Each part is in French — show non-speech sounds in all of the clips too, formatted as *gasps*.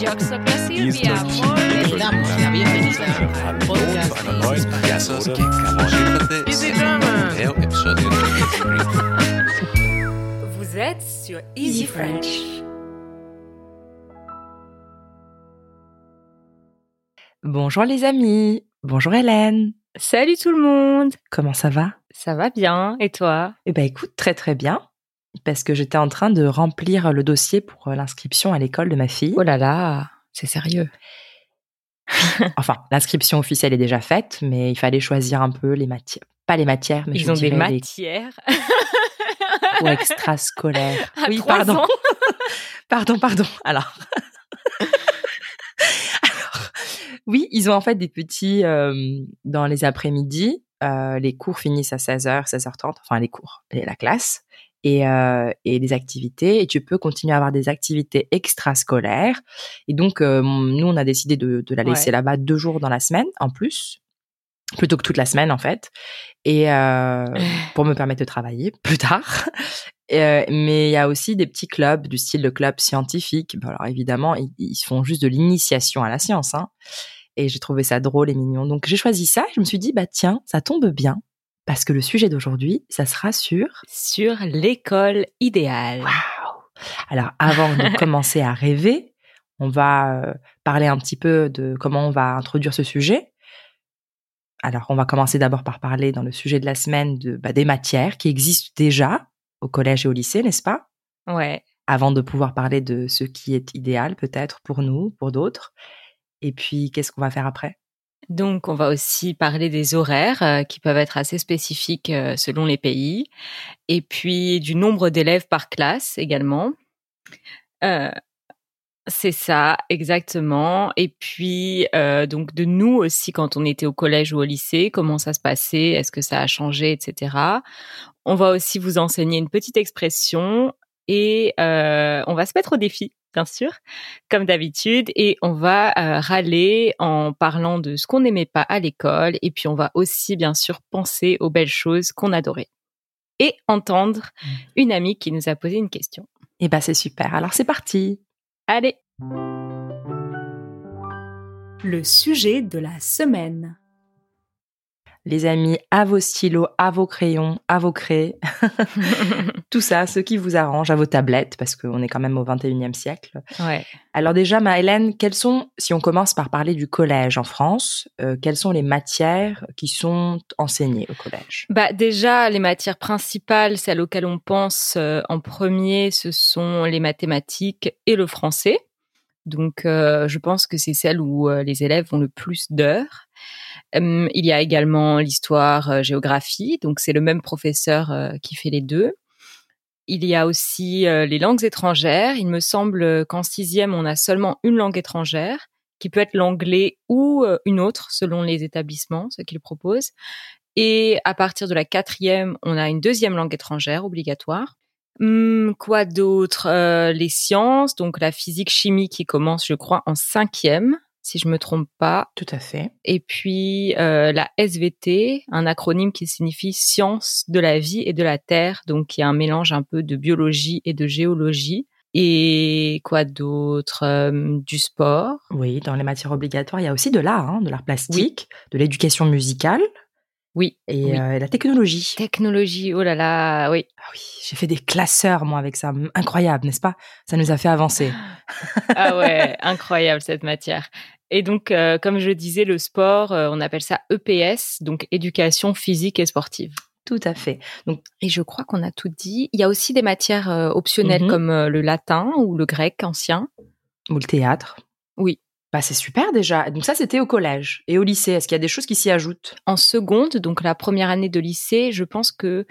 Yo soy Silvia. Muy damos la bienvenida al podcast Easy German. É o episódio Vous êtes sur Easy French. Bonjour les amis, bonjour Hélène, Salut tout le monde. Comment ça va? Ça va bien. Et toi? Eh ben écoute, très très bien, parce que j'étais en train de remplir le dossier pour euh, l'inscription à l'école de ma fille. Oh là là, c'est sérieux. *laughs* Enfin, l'inscription officielle est déjà faite, mais il fallait choisir un peu les matières, pas les matières, mais je Ils ont des les matières. cours extrascolaires. À oui, pardon, ans. *laughs* pardon, pardon. Alors. *laughs* Alors, oui, ils ont en fait des petits euh, dans les après-midi. euh, les cours finissent à 16h, 16h30, enfin les cours, et la classe, et, euh, et les activités. Et tu peux continuer à avoir des activités extrascolaires. Et donc, euh, nous, on a décidé de, de la laisser Ouais. là-bas deux jours dans la semaine, en plus, plutôt que toute la semaine, en fait. Et euh, pour me *sighs* permettre de travailler *laughs* plus tard. Euh, mais il y a aussi des petits clubs du style le club scientifique. Bon, alors évidemment, ils, ils font juste de l'initiation à la science. Hein. Et j'ai trouvé ça drôle et mignon. Donc j'ai choisi ça. Je me suis dit, bah tiens, ça tombe bien. Parce que le sujet d'aujourd'hui, ça sera sur... Sur l'école idéale. Waouh Alors avant de *laughs* commencer à rêver, on va euh, parler un petit peu de comment on va introduire ce sujet. Alors on va commencer d'abord par parler dans le sujet de la semaine de, bah, des matières qui existent déjà au collège et au lycée, n'est-ce pas? Ouais. avant de pouvoir parler de ce qui est idéal peut-être pour nous, pour d'autres. Et puis, qu'est-ce qu'on va faire après? Donc, on va aussi parler des horaires euh, qui peuvent être assez spécifiques euh, selon les pays. Et puis, du nombre d'élèves par classe également. Euh, c'est ça, exactement. Et puis, euh, donc, de nous aussi, quand on était au collège ou au lycée, comment ça se passait, est-ce que ça a changé, etc. On va aussi vous enseigner une petite expression et on va se mettre au défi, bien sûr, comme d'habitude, et on va euh, râler en parlant de ce qu'on n'aimait pas à l'école, et puis on va aussi, bien sûr, penser aux belles choses qu'on adorait. Et entendre une amie qui nous a posé une question. Eh ben, c'est super. Alors, c'est parti. Allez Le sujet de la semaine. Les amis, à vos stylos, à vos crayons, à vos craies, *laughs* *laughs* tout ça, ce qui vous arrange, à vos tablettes, parce qu'on est quand même au 21e siècle. Ouais. Alors déjà, ma Hélène, quelles sont, si on commence par parler du collège en France, euh, quelles sont les matières qui sont enseignées au collège? Bah déjà, les matières principales, celles auxquelles on pense euh, en premier, ce sont les mathématiques et le français. Donc, euh, je pense que c'est celles où les élèves ont le plus d'heures. Hum, il y a également l'histoire, euh, géographie. Donc, c'est le même professeur euh, qui fait les deux. Il y a aussi euh, les langues étrangères. Il me semble qu'en sixième, on a seulement une langue étrangère, qui peut être l'anglais ou une autre, selon les établissements, ce qu'ils proposent. Et à partir de la quatrième, on a une deuxième langue étrangère obligatoire. Hum, quoi d'autre? Les sciences, donc la physique, chimie qui commence, je crois, en cinquième, si je me trompe pas. Tout à fait. Et puis euh, la SVT, un acronyme qui signifie Sciences de la vie et de la terre, donc qui est un mélange un peu de biologie et de géologie. Et quoi d'autre Euh, Du sport. Oui, dans les matières obligatoires, il y a aussi de l'art, hein, de l'art plastique, de l'éducation musicale Oui. et Oui. euh, la technologie. Technologie, oh là là, oui. Ah oui, j'ai fait des classeurs, moi, avec ça. Incroyable, n'est-ce pas? Ça nous a fait avancer. *gasps* Ah ouais, incroyable cette matière. Et donc, euh, comme je disais, le sport, euh, on appelle ça EPS, donc éducation physique et sportive. Tout à fait. Donc, Et je crois qu'on a tout dit. Il y a aussi des matières optionnelles Mhm. comme le latin ou le grec ancien. ou le théâtre. Oui. Bah, c'est super déjà. Donc ça, c'était au collège. Et au lycée, est-ce qu'il y a des choses qui s'y ajoutent? En seconde, donc la première année de lycée, je pense que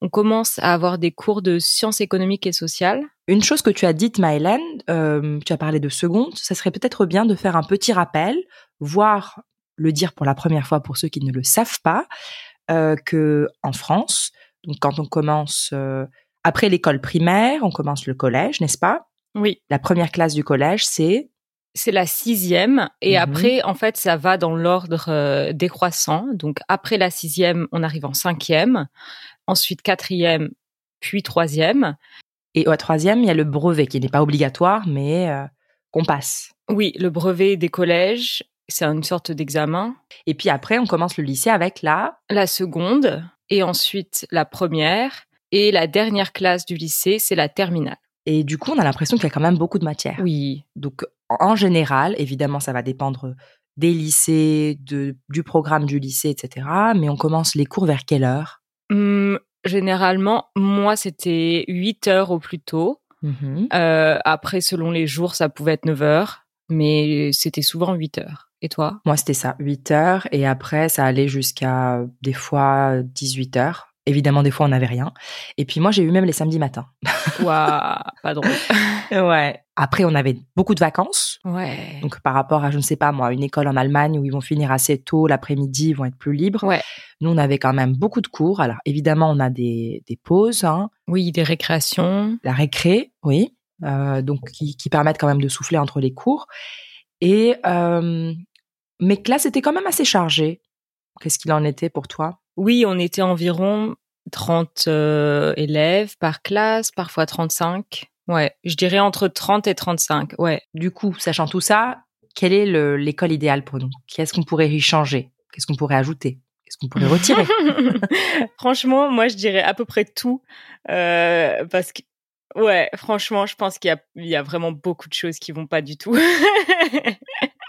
on commence à avoir des cours de sciences économiques et sociales. Une chose que tu as dite, Maëlène, euh, tu as parlé de seconde, ça serait peut-être bien de faire un petit rappel, voire le dire pour la première fois pour ceux qui ne le savent pas, euh, que en France, donc quand on commence euh, après l'école primaire, on commence le collège, n'est-ce pas? Oui. La première classe du collège, c'est C'est la sixième et Mhm. après, en fait, ça va dans l'ordre euh, décroissant. Donc après la sixième, on arrive en cinquième, ensuite quatrième, puis troisième. et au troisième, il y a le brevet qui n'est pas obligatoire, mais euh, qu'on passe. Oui, le brevet des collèges, c'est une sorte d'examen. Et puis après, on commence le lycée avec la... La seconde, et ensuite la première, et la dernière classe du lycée, c'est la terminale. Et du coup, on a l'impression qu'il y a quand même beaucoup de matières. Oui. Donc, en général, évidemment, ça va dépendre des lycées, de, du programme du lycée, etc. Mais on commence les cours vers quelle heure? Hum, généralement, moi, c'était 8 heures au plus tôt. Euh, après, selon les jours, ça pouvait être 9 heures, mais c'était souvent 8 heures. Et toi? Moi, c'était ça, 8 heures. Et après, ça allait jusqu'à des fois 18 heures. Évidemment, des fois, on n'avait rien. Et puis moi, j'ai eu même les samedis matins. Waouh, pas drôle. *laughs* ouais. Après, on avait beaucoup de vacances. Ouais. Donc, par rapport à, je ne sais pas moi, une école en Allemagne où ils vont finir assez tôt l'après-midi, ils vont être plus libres. Ouais. Nous, on avait quand même beaucoup de cours. Alors, évidemment, on a des, des pauses. Hein. Oui, des récréations. La récré, oui. Euh, donc, qui, qui, permettent quand même de souffler entre les cours. Et euh, mes classes étaient quand même assez chargées. Qu'est-ce qu'il en était pour toi? Oui, on était environ 30 euh, élèves par classe, parfois 35. Ouais, je dirais entre 30 et 35. Ouais. Du coup, sachant tout ça, quelle est l'école idéale pour nous? Qu'est-ce qu'on pourrait y changer? Qu'est-ce qu'on pourrait ajouter? Qu'est-ce qu'on pourrait retirer? *laughs* *laughs* Franchement, moi, je dirais à peu près tout. Euh, parce que, ouais, franchement, je pense qu'il y, y a, vraiment beaucoup de choses qui vont pas du tout. *laughs*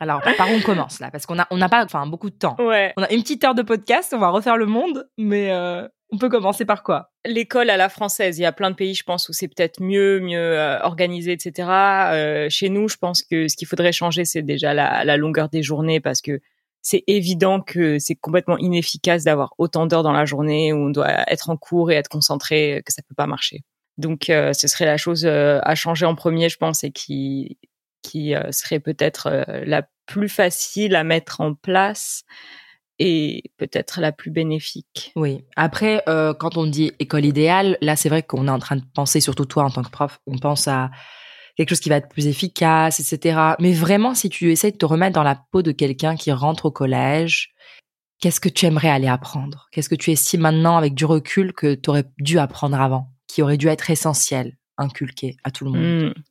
Alors, par où on commence là? Parce qu'on a, on n'a pas, enfin, beaucoup de temps. Ouais. On a une petite heure de podcast, on va refaire le monde, mais euh, on peut commencer par quoi? L'école à la française. Il y a plein de pays, je pense, où c'est peut-être mieux, mieux euh, organisé, etc. Euh, chez nous, je pense que ce qu'il faudrait changer, c'est déjà la, la, longueur des journées, parce que c'est évident que c'est complètement inefficace d'avoir autant d'heures dans la journée où on doit être en cours et être concentré, que ça peut pas marcher. Donc, euh, ce serait la chose à changer en premier, je pense, et qui qui euh, serait peut-être euh, la plus facile à mettre en place et peut-être la plus bénéfique. Oui. Après, euh, quand on dit école idéale, là, c'est vrai qu'on est en train de penser, surtout toi en tant que prof, on pense à quelque chose qui va être plus efficace, etc. Mais vraiment, si tu essaies de te remettre dans la peau de quelqu'un qui rentre au collège, qu'est-ce que tu aimerais aller apprendre? Qu'est-ce que tu estimes maintenant, avec du recul, que tu aurais dû apprendre avant, qui aurait dû être essentiel, inculqué à tout le monde? Mmh.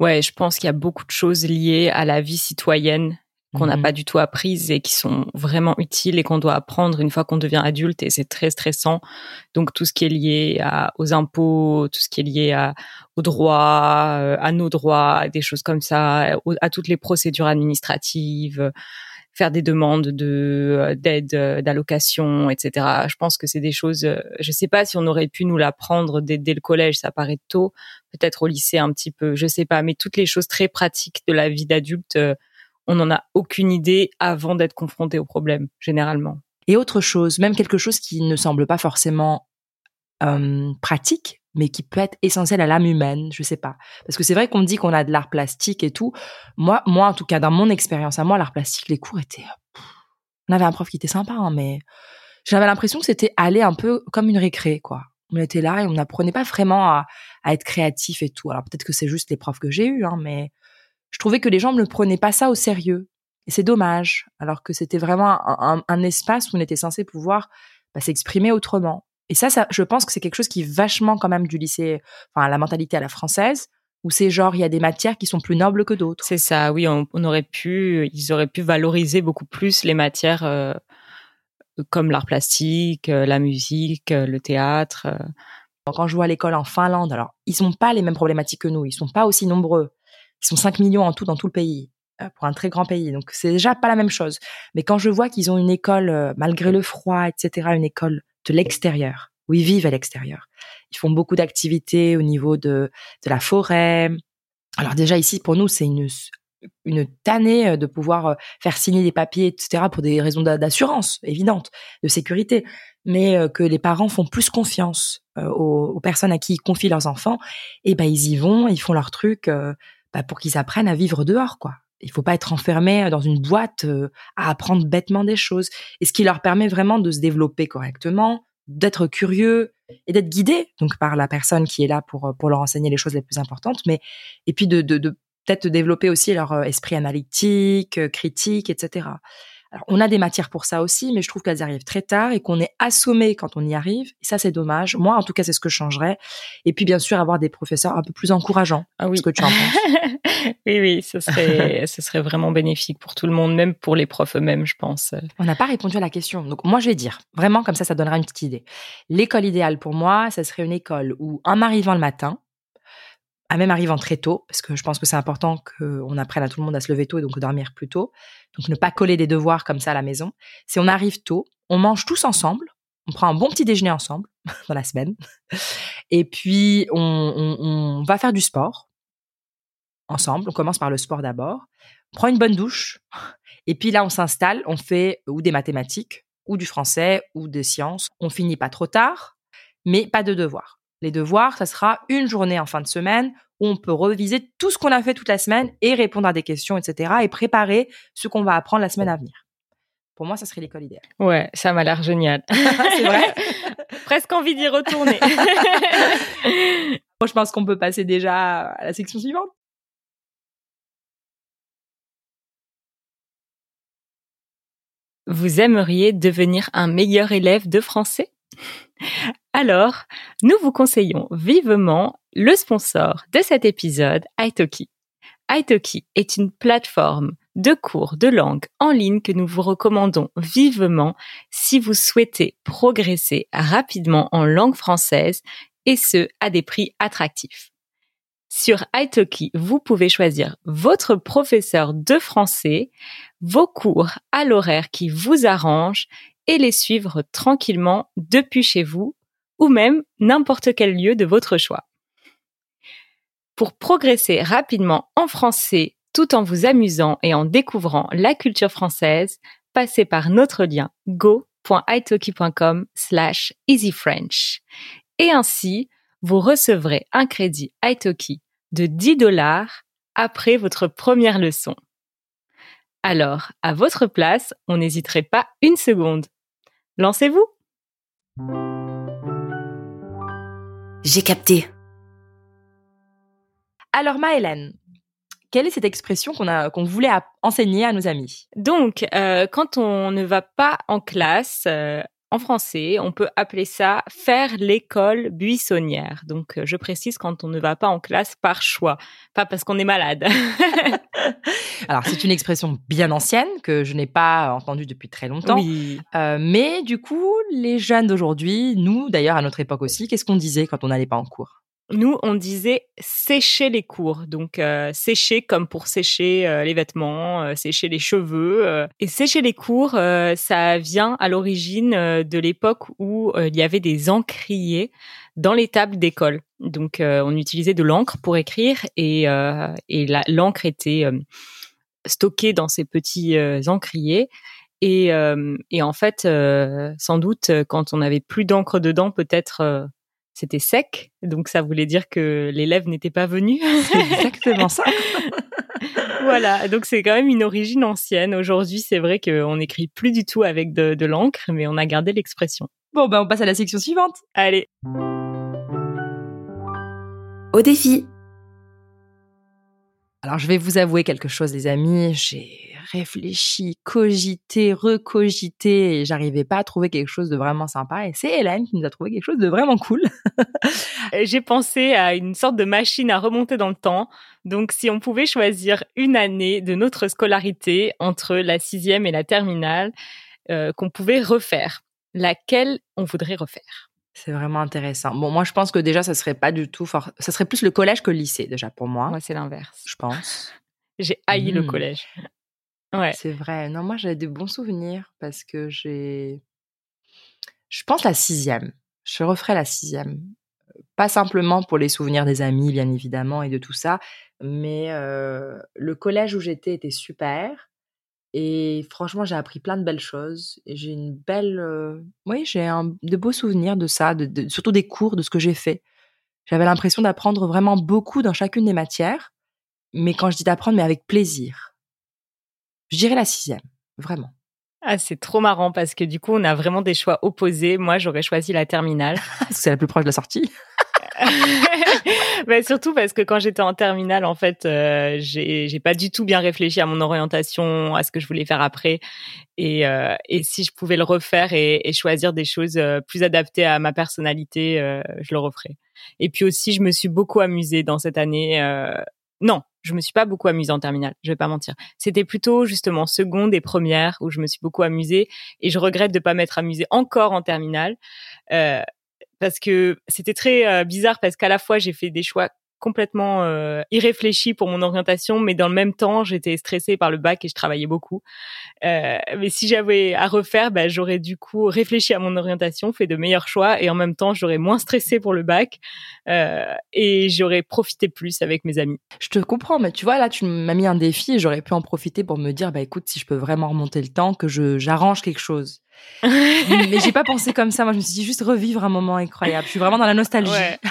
Ouais, je pense qu'il y a beaucoup de choses liées à la vie citoyenne qu'on n'a Mhm. pas du tout apprises et qui sont vraiment utiles et qu'on doit apprendre une fois qu'on devient adulte et c'est très stressant. Donc tout ce qui est lié à, aux impôts, tout ce qui est lié à, aux droits, euh, à nos droits, des choses comme ça, à toutes les procédures administratives, faire des demandes de euh, d'aide, euh, d'allocation, etc. Je pense que c'est des choses. euh, Je sais pas si on aurait pu nous l'apprendre dès, le collège, ça paraît tôt. Peut-être au lycée un petit peu, je sais pas. Mais toutes les choses très pratiques de la vie d'adulte. on n'en a aucune idée avant d'être confronté au problème, généralement. Et autre chose, même quelque chose qui ne semble pas forcément euh, pratique, mais qui peut être essentiel à l'âme humaine, je sais pas. Parce que c'est vrai qu'on dit qu'on a de l'art plastique et tout. Moi, moi, en tout cas, dans mon expérience à moi, l'art plastique, les cours étaient... pff, On avait un prof qui était sympa, hein, mais j'avais l'impression que c'était aller un peu comme une récré, quoi. On était là et on n'apprenait pas vraiment à, être créatif et tout. Alors peut-être que c'est juste les profs que j'ai eus, hein, mais je trouvais que les gens ne prenaient pas ça au sérieux. Et c'est dommage, alors que c'était vraiment un, espace où on était censé pouvoir bah, s'exprimer autrement. Et ça, ça, je pense que c'est quelque chose qui est vachement quand même du lycée, enfin la mentalité à la française, où c'est genre il y a des matières qui sont plus nobles que d'autres. C'est ça, oui, on, on, aurait pu, ils auraient pu valoriser beaucoup plus les matières euh, comme l'art plastique, euh, la musique, euh, le théâtre. Quand je vois l'école en Finlande, alors ils n'ont pas les mêmes problématiques que nous, ils sont pas aussi nombreux, ils sont 5 millions en tout dans tout le pays pour un très grand pays. Donc c'est déjà pas la même chose. Mais quand je vois qu'ils ont une école, malgré le froid, etc., une école de l'extérieur, où ils vivent à l'extérieur, ils font beaucoup d'activités au niveau de, de la forêt. Alors déjà ici, pour nous, c'est une, une tannée de pouvoir faire signer des papiers, etc., pour des raisons d'assurance évidentes, de sécurité, mais que les parents font plus confiance aux, personnes à qui ils confient leurs enfants, et ben ils y vont, ils font leur truc bah, pour qu'ils apprennent à vivre dehors, quoi. Il faut pas être enfermé dans une boîte euh, à apprendre bêtement des choses. Et ce qui leur permet vraiment de se développer correctement, d'être curieux et d'être guidé donc par la personne qui est là pour pour leur enseigner les choses les plus importantes. Mais et puis de, de peut-être développer aussi leur esprit analytique, critique, etc. Alors, on a des matières pour ça aussi, mais je trouve qu'elles arrivent très tard et qu'on est assommé quand on y arrive. Et ça, c'est dommage. Moi, en tout cas, c'est ce que je changerais. Et puis, bien sûr, avoir des professeurs un peu plus encourageants. Ah oui. Ce que tu en penses *laughs* Oui, oui, ce serait, *laughs* ce serait vraiment bénéfique pour tout le monde, même pour les profs eux-mêmes, je pense. On n'a pas répondu à la question. Donc, moi, je vais dire, vraiment, comme ça, ça donnera une petite idée. L'école idéale pour moi, ça serait une école où, en arrivant le matin, à même arrivant très tôt, parce que je pense que c'est important qu'on apprenne à tout le monde à se lever tôt et donc dormir plus tôt. Donc ne pas coller des devoirs comme ça à la maison. Si on arrive tôt, on mange tous ensemble, on prend un bon petit déjeuner ensemble *laughs* dans la semaine, et puis on, on, on va faire du sport ensemble. On commence par le sport d'abord, on prend une bonne douche, et puis là on s'installe, on fait ou des mathématiques, ou du français, ou des sciences. On finit pas trop tard, mais pas de devoirs. Les devoirs, ça sera une journée en fin de semaine où on peut reviser tout ce qu'on a fait toute la semaine et répondre à des questions, etc. et préparer ce qu'on va apprendre la semaine à venir. Pour moi, ça serait l'école idéale. Ouais, ça m'a l'air génial. *laughs* c'est vrai *laughs* Presque envie d'y retourner. *laughs* Moi, je pense qu'on peut passer déjà à la section suivante. Vous aimeriez devenir un meilleur élève de français? *laughs* alors, nous vous conseillons vivement le sponsor de cet épisode, Italki. Italki est une plateforme de cours de langue en ligne que nous vous recommandons vivement si vous souhaitez progresser rapidement en langue française et ce, à des prix attractifs. Sur Italki, vous pouvez choisir votre professeur de français, vos cours à l'horaire qui vous arrange et les suivre tranquillement depuis chez vous ou même n'importe quel lieu de votre choix. Pour progresser rapidement en français tout en vous amusant et en découvrant la culture française, passez par notre lien go.italki.com slash easyfrench. Et ainsi, vous recevrez un crédit Italki de 10 dollars après votre première leçon. Alors, à votre place, on n'hésiterait pas une seconde. Lancez-vous J'ai capté. Alors, Maëlène, quelle est cette expression qu'on a qu'on voulait enseigner à nos amis? Donc, euh, quand on ne va pas en classe, euh, en français, on peut appeler ça faire l'école buissonnière. Donc, euh, je précise quand on ne va pas en classe par choix, pas parce qu'on est malade. *laughs* Alors, c'est une expression bien ancienne que je n'ai pas entendue depuis très longtemps. Oui. Euh, mais du coup, les jeunes d'aujourd'hui, nous d'ailleurs à notre époque aussi, qu'est-ce qu'on disait quand on n'allait pas en cours? Nous, on disait sécher les cours. Donc, euh, sécher comme pour sécher euh, les vêtements, euh, sécher les cheveux. Et sécher les cours, ça vient à l'origine de l'époque où il y avait des encriers dans les tables d'école. Donc, on utilisait de l'encre pour écrire et, et l'encre était stockée dans ces petits euh, encriers. Et, euh, et en fait, euh, sans doute, quand on n'avait plus d'encre dedans, peut-être euh, c'était sec. Donc, ça voulait dire que l'élève n'était pas venu. C'est exactement ça. *laughs* voilà, donc c'est quand même une origine ancienne. Aujourd'hui, c'est vrai qu'on n'écrit plus du tout avec de, de l'encre, mais on a gardé l'expression. Bon, ben on passe à la section suivante. Allez, Au défi. Alors, je vais vous avouer quelque chose, les amis. J'ai réfléchi, cogité, recogité, et j'arrivais pas à trouver quelque chose de vraiment sympa. Et c'est Hélène qui nous a trouvé quelque chose de vraiment cool. *laughs* J'ai pensé à une sorte de machine à remonter dans le temps. Donc, si on pouvait choisir une année de notre scolarité entre la sixième et la terminale euh, qu'on pouvait refaire, laquelle on voudrait refaire? C'est vraiment intéressant. Bon, moi, je pense que déjà, ça serait pas du tout fort. Ça serait plus le collège que le lycée, déjà, pour moi. Moi, c'est l'inverse. Je pense. *laughs* J'ai haï le Mm. collège. Ouais. C'est vrai. Non, moi, j'avais de bons souvenirs parce que j'ai. Je pense la sixième. Je referai la sixième. Pas simplement pour les souvenirs des amis, bien évidemment, et de tout ça, mais euh, le collège où j'étais était super. Et franchement, j'ai appris plein de belles choses. Et j'ai une belle. euh, Oui, j'ai un- de beaux souvenirs de ça, de, de- surtout des cours, de ce que j'ai fait. J'avais l'impression d'apprendre vraiment beaucoup dans chacune des matières. Mais quand je dis d'apprendre, mais avec plaisir. Je dirais la sixième, vraiment. Ah, c'est trop marrant parce que du coup, on a vraiment des choix opposés. Moi, j'aurais choisi la terminale. *laughs* C'est la plus proche de la sortie. *laughs* bah, surtout parce que quand j'étais en terminale, en fait, euh, j'ai j'ai pas du tout bien réfléchi à mon orientation, à ce que je voulais faire après, et euh, et si je pouvais le refaire et, et choisir des choses euh, plus adaptées à ma personnalité, euh, je le referais. Et puis aussi, je me suis beaucoup amusée dans cette année. euh, non, je me suis pas beaucoup amusée en terminale. Je vais pas mentir. C'était plutôt justement seconde et première où je me suis beaucoup amusée, et je regrette de pas m'être amusée encore en terminale. Euh, parce que c'était très euh, bizarre parce qu'à la fois j'ai fait des choix complètement euh, irréfléchis pour mon orientation, mais dans le même temps j'étais stressée par le bac et je travaillais beaucoup. Euh, mais si j'avais à refaire, bah, j'aurais du coup réfléchi à mon orientation, fait de meilleurs choix et en même temps j'aurais moins stressé pour le bac euh, et j'aurais profité plus avec mes amis. Je te comprends, mais tu vois, là, tu m'as mis un défi et j'aurais pu en profiter pour me dire, bah écoute, si je peux vraiment remonter le temps, que j'arrange quelque chose. Mais j'ai pas pensé comme ça. Moi, je me suis dit juste revivre un moment incroyable. Je suis vraiment dans la nostalgie. Ouais. *laughs*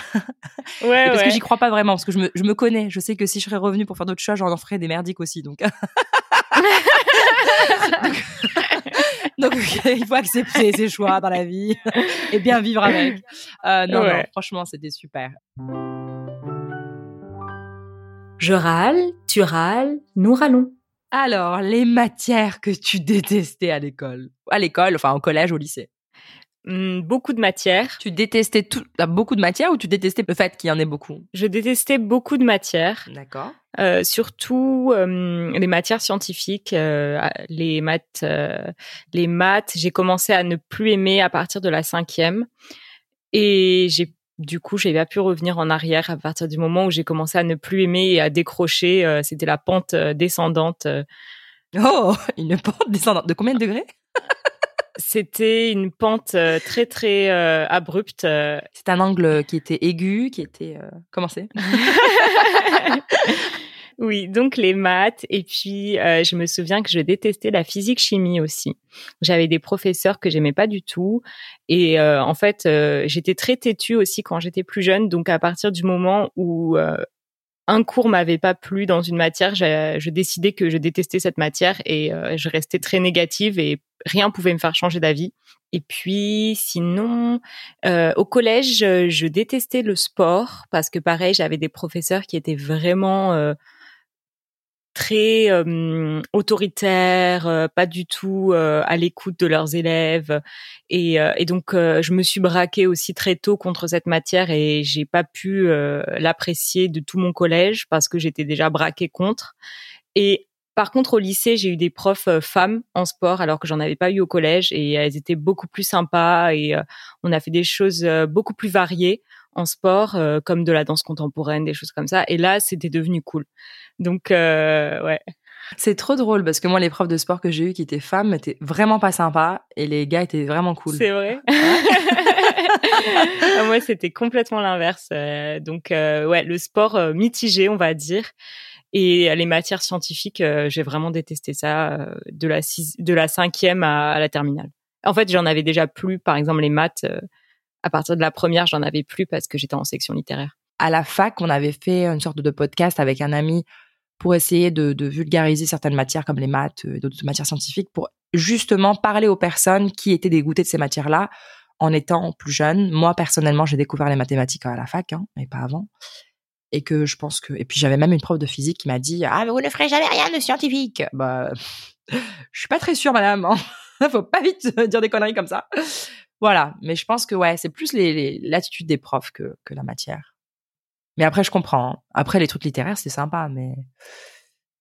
Ouais, parce ouais. que j'y crois pas vraiment, parce que je me, je me connais. Je sais que si je serais revenue pour faire d'autres choses, j'en en ferais des merdiques aussi. Donc, *laughs* *laughs* donc il faut accepter ses choix dans la vie et bien vivre avec. Euh, non, non, franchement, c'était super. Je râle, tu râles, nous râlons. Alors, les matières que tu détestais à l'école, à l'école, enfin au collège, au lycée? Hum, beaucoup de matières. Tu détestais tout, t'as beaucoup de matières ou tu détestais le fait qu'il y en ait beaucoup? Je détestais beaucoup de matières. D'accord. Euh, surtout euh, les matières scientifiques, euh, les maths. euh, les maths, j'ai commencé à ne plus aimer à partir de la cinquième, et j'ai du coup j'ai pas pu revenir en arrière à partir du moment où j'ai commencé à ne plus aimer et à décrocher. euh, C'était la pente euh, descendante. euh. Oh, *laughs* une pente descendante. De combien de degrés? *laughs* C'était une pente très très abrupte. C'est un angle qui était aigu, qui était euh, comment c'est? *laughs* Oui, donc les maths. Et puis, euh, je me souviens que je détestais la physique-chimie aussi. J'avais des professeurs que j'aimais pas du tout. Et euh, en fait, euh, j'étais très têtue aussi quand j'étais plus jeune. Donc, à partir du moment où euh, un cours m'avait pas plu dans une matière, j'ai- je décidais que je détestais cette matière et euh, je restais très négative et rien pouvait me faire changer d'avis. Et puis, sinon, euh, au collège, je, je détestais le sport parce que pareil, j'avais des professeurs qui étaient vraiment euh, très euh, autoritaires, euh, pas du tout euh, à l'écoute de leurs élèves. Et, euh, et donc, euh, je me suis braquée aussi très tôt contre cette matière et j'ai pas pu euh, l'apprécier de tout mon collège parce que j'étais déjà braquée contre. Et par contre, au lycée, j'ai eu des profs femmes en sport alors que j'en avais pas eu au collège et elles étaient beaucoup plus sympas et on a fait des choses beaucoup plus variées en sport, euh, comme de la danse contemporaine, des choses comme ça. Et là, c'était devenu cool. Donc, euh, ouais. C'est trop drôle parce que moi, les profs de sport que j'ai eu qui étaient femmes étaient vraiment pas sympas et les gars étaient vraiment cool. C'est vrai. *laughs* Moi, c'était complètement l'inverse. Euh, donc, euh, ouais, le sport mitigé, on va dire. Et les matières scientifiques, j'ai vraiment détesté ça de la six- de la cinquième à, à la terminale. En fait, j'en avais déjà plus. Par exemple, les maths, à partir de la première, j'en avais plus parce que j'étais en section littéraire. À la fac, on avait fait une sorte de podcast avec un ami pour essayer de, vulgariser certaines matières comme les maths et d'autres matières scientifiques pour justement parler aux personnes qui étaient dégoûtées de ces matières-là en étant plus jeunes. Moi, personnellement, j'ai découvert les mathématiques à la fac, hein, mais pas avant. Et que je pense que, et puis j'avais même une prof de physique qui m'a dit, ah, mais vous ne ferez jamais rien de scientifique. Bah, *laughs* je suis pas très sûre, madame. Hein. *laughs* Faut pas vite euh, dire des conneries comme ça. Voilà. Mais je pense que, ouais, c'est plus les, les- l'attitude des profs que, que la matière. Mais après, je comprends. hein. Après, les trucs littéraires, c'est sympa, mais,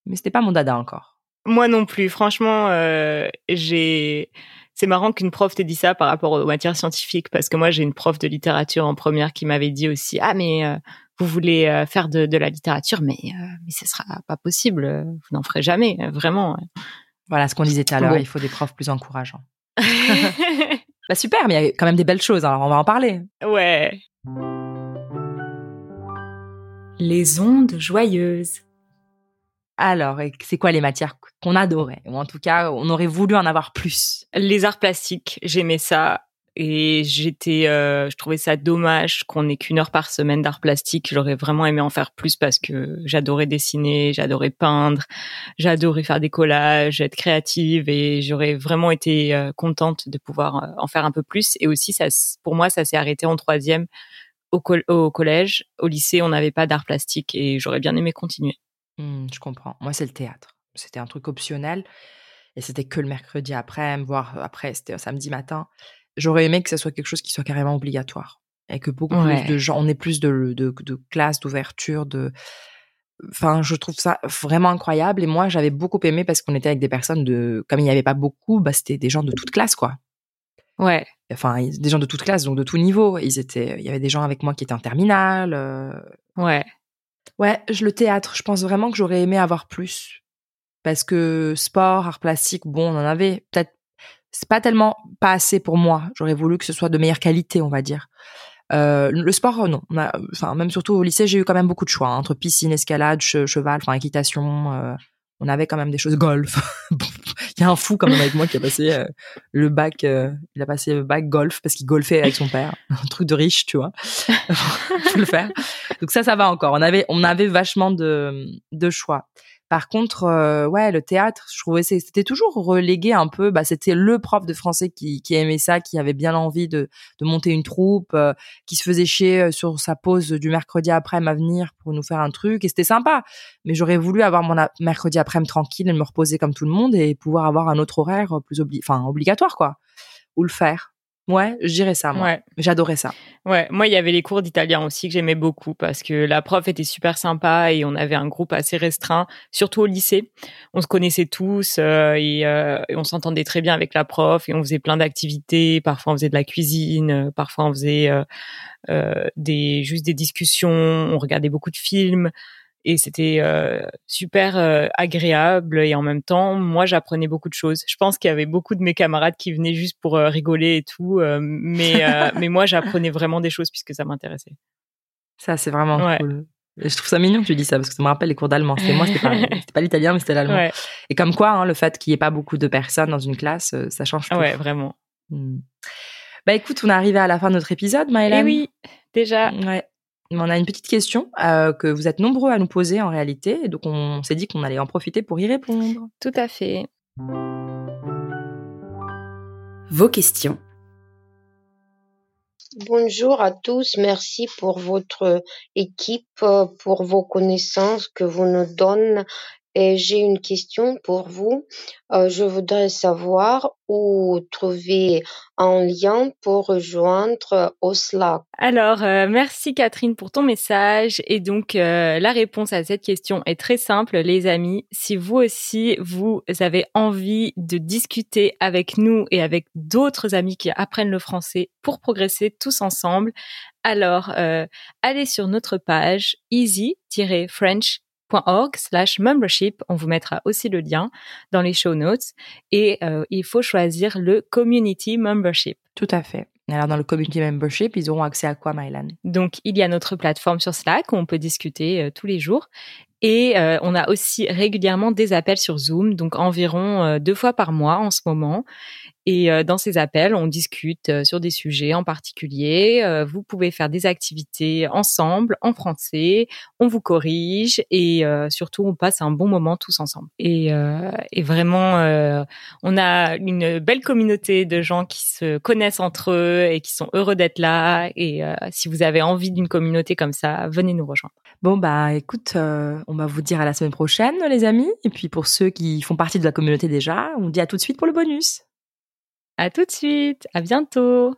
mais c'était pas mon dada encore. Moi non plus. Franchement, euh, j'ai. C'est marrant qu'une prof t'ait dit ça par rapport aux matières scientifiques, parce que moi j'ai une prof de littérature en première qui m'avait dit aussi ah mais euh, vous voulez euh, faire de, de la littérature, mais mais ce sera pas possible, vous n'en ferez jamais, vraiment. Voilà ce qu'on disait tout à l'heure. Bon. Il faut des profs plus encourageants. *laughs* Bah, super, mais il y a quand même des belles choses. Alors, on va en parler. ouais. Les ondes joyeuses. Alors, c'est quoi les matières qu'on adorait? Ou en tout cas, on aurait voulu en avoir plus. Les arts plastiques, j'aimais ça. Et j'étais, euh, je trouvais ça dommage qu'on ait qu'une heure par semaine d'art plastique. J'aurais vraiment aimé en faire plus parce que j'adorais dessiner, j'adorais peindre, j'adorais faire des collages, être créative et j'aurais vraiment été euh, contente de pouvoir euh, en faire un peu plus. Et aussi, ça, pour moi, ça s'est arrêté en troisième au, collège, au lycée, on n'avait pas d'art plastique et j'aurais bien aimé continuer. Mmh, je comprends. Moi, c'est le théâtre. C'était un truc optionnel et c'était que le mercredi après, voire après, c'était samedi matin. J'aurais aimé que ce soit quelque chose qui soit carrément obligatoire et que beaucoup plus de gens, on ait plus de, de, de classes, d'ouverture, de. Enfin, je trouve ça vraiment incroyable. Et moi, j'avais beaucoup aimé parce qu'on était avec des personnes de, comme il n'y avait pas beaucoup, bah, c'était des gens de toute classe, quoi. Ouais. Enfin, des gens de toute classe, donc de tout niveau. Ils étaient, il y avait des gens avec moi qui étaient en terminale. Euh. Ouais. Ouais, je, le théâtre, je pense vraiment que j'aurais aimé avoir plus. Parce que sport, art plastique, bon, on en avait peut-être. C'est pas tellement pas assez pour moi. J'aurais voulu que ce soit de meilleure qualité, on va dire. Euh, le sport, non. enfin, même surtout au lycée, j'ai eu quand même beaucoup de choix hein, entre piscine, escalade, cheval, enfin équitation. Euh, on avait quand même des choses golf. *laughs* il y a un fou quand même avec moi qui a passé euh, le bac, il a passé le bac golf parce qu'il golfait avec son père, *laughs* un truc de riche, tu vois. *laughs* Faut le faire. Donc ça, ça va encore. On avait, on avait vachement de, de choix. Par contre, euh, ouais, le théâtre, je trouvais c'était toujours relégué un peu. Bah, c'était le prof de français qui, aimait ça, qui avait bien envie de, monter une troupe, euh, qui se faisait chier euh, sur sa pause du mercredi après à venir pour nous faire un truc. Et c'était sympa. Mais j'aurais voulu avoir mon mercredi après-midi tranquille et me reposer comme tout le monde et pouvoir avoir un autre horaire plus obligatoire quoi, ou le faire. Ouais, je dirais ça, moi. J'adorais ça. Ouais, moi, il y avait les cours d'italien aussi que j'aimais beaucoup parce que la prof était super sympa et on avait un groupe assez restreint, surtout au lycée. On se connaissait tous euh, euh, et, on s'entendait très bien avec la prof et on faisait plein d'activités. Parfois, on faisait de la cuisine, euh, parfois, on faisait des juste des discussions, on regardait beaucoup de films et c'était euh, super euh, agréable et en même temps moi j'apprenais beaucoup de choses. Je pense qu'il y avait beaucoup de mes camarades qui venaient juste pour euh, rigoler et tout mais *laughs* mais moi j'apprenais vraiment des choses puisque ça m'intéressait. Ça c'est vraiment cool. Je trouve ça mignon que tu dis ça parce que ça me rappelle les cours d'allemand. C'était moi c'était pas *laughs* pas l'italien mais c'était l'allemand. Et comme quoi hein, le fait qu'il y ait pas beaucoup de personnes dans une classe ça change tout. Ouais vraiment. Hmm. bah écoute on est arrivé à la fin de notre épisode eh oui déjà. Ouais on a une petite question euh, que vous êtes nombreux à nous poser en réalité, et donc on s'est dit qu'on allait en profiter pour y répondre. Tout à fait. Vos questions. Bonjour à tous, merci pour votre équipe, pour vos connaissances que vous nous donnez et j'ai une question pour vous. Euh, je voudrais savoir où trouver un lien pour rejoindre Slack. Alors, euh, merci Catherine pour ton message. Et donc, euh, la réponse à cette question est très simple, les amis. Si vous aussi, vous avez envie de discuter avec nous et avec d'autres amis qui apprennent le français pour progresser tous ensemble, alors allez sur notre page easy-french org slash membership. On vous mettra aussi le lien dans les show notes. Et euh, il faut choisir le community membership. Tout à fait. Alors, dans le community membership, ils auront accès à quoi, Mylan Donc, il y a notre plateforme sur Slack où on peut discuter euh, tous les jours. Et euh, on a aussi régulièrement des appels sur Zoom, donc environ deux fois par mois en ce moment. Et euh, dans ces appels, on discute euh, sur des sujets en particulier. Euh, vous pouvez faire des activités ensemble en français. On vous corrige et surtout on passe un bon moment tous ensemble. Et, et vraiment, on a une belle communauté de gens qui se connaissent entre eux et qui sont heureux d'être là. Et si vous avez envie d'une communauté comme ça, venez nous rejoindre. Bon bah écoute, on va vous dire à la semaine prochaine, les amis. Et puis pour ceux qui font partie de la communauté déjà, on dit à tout de suite pour le bonus. À tout de suite, à bientôt.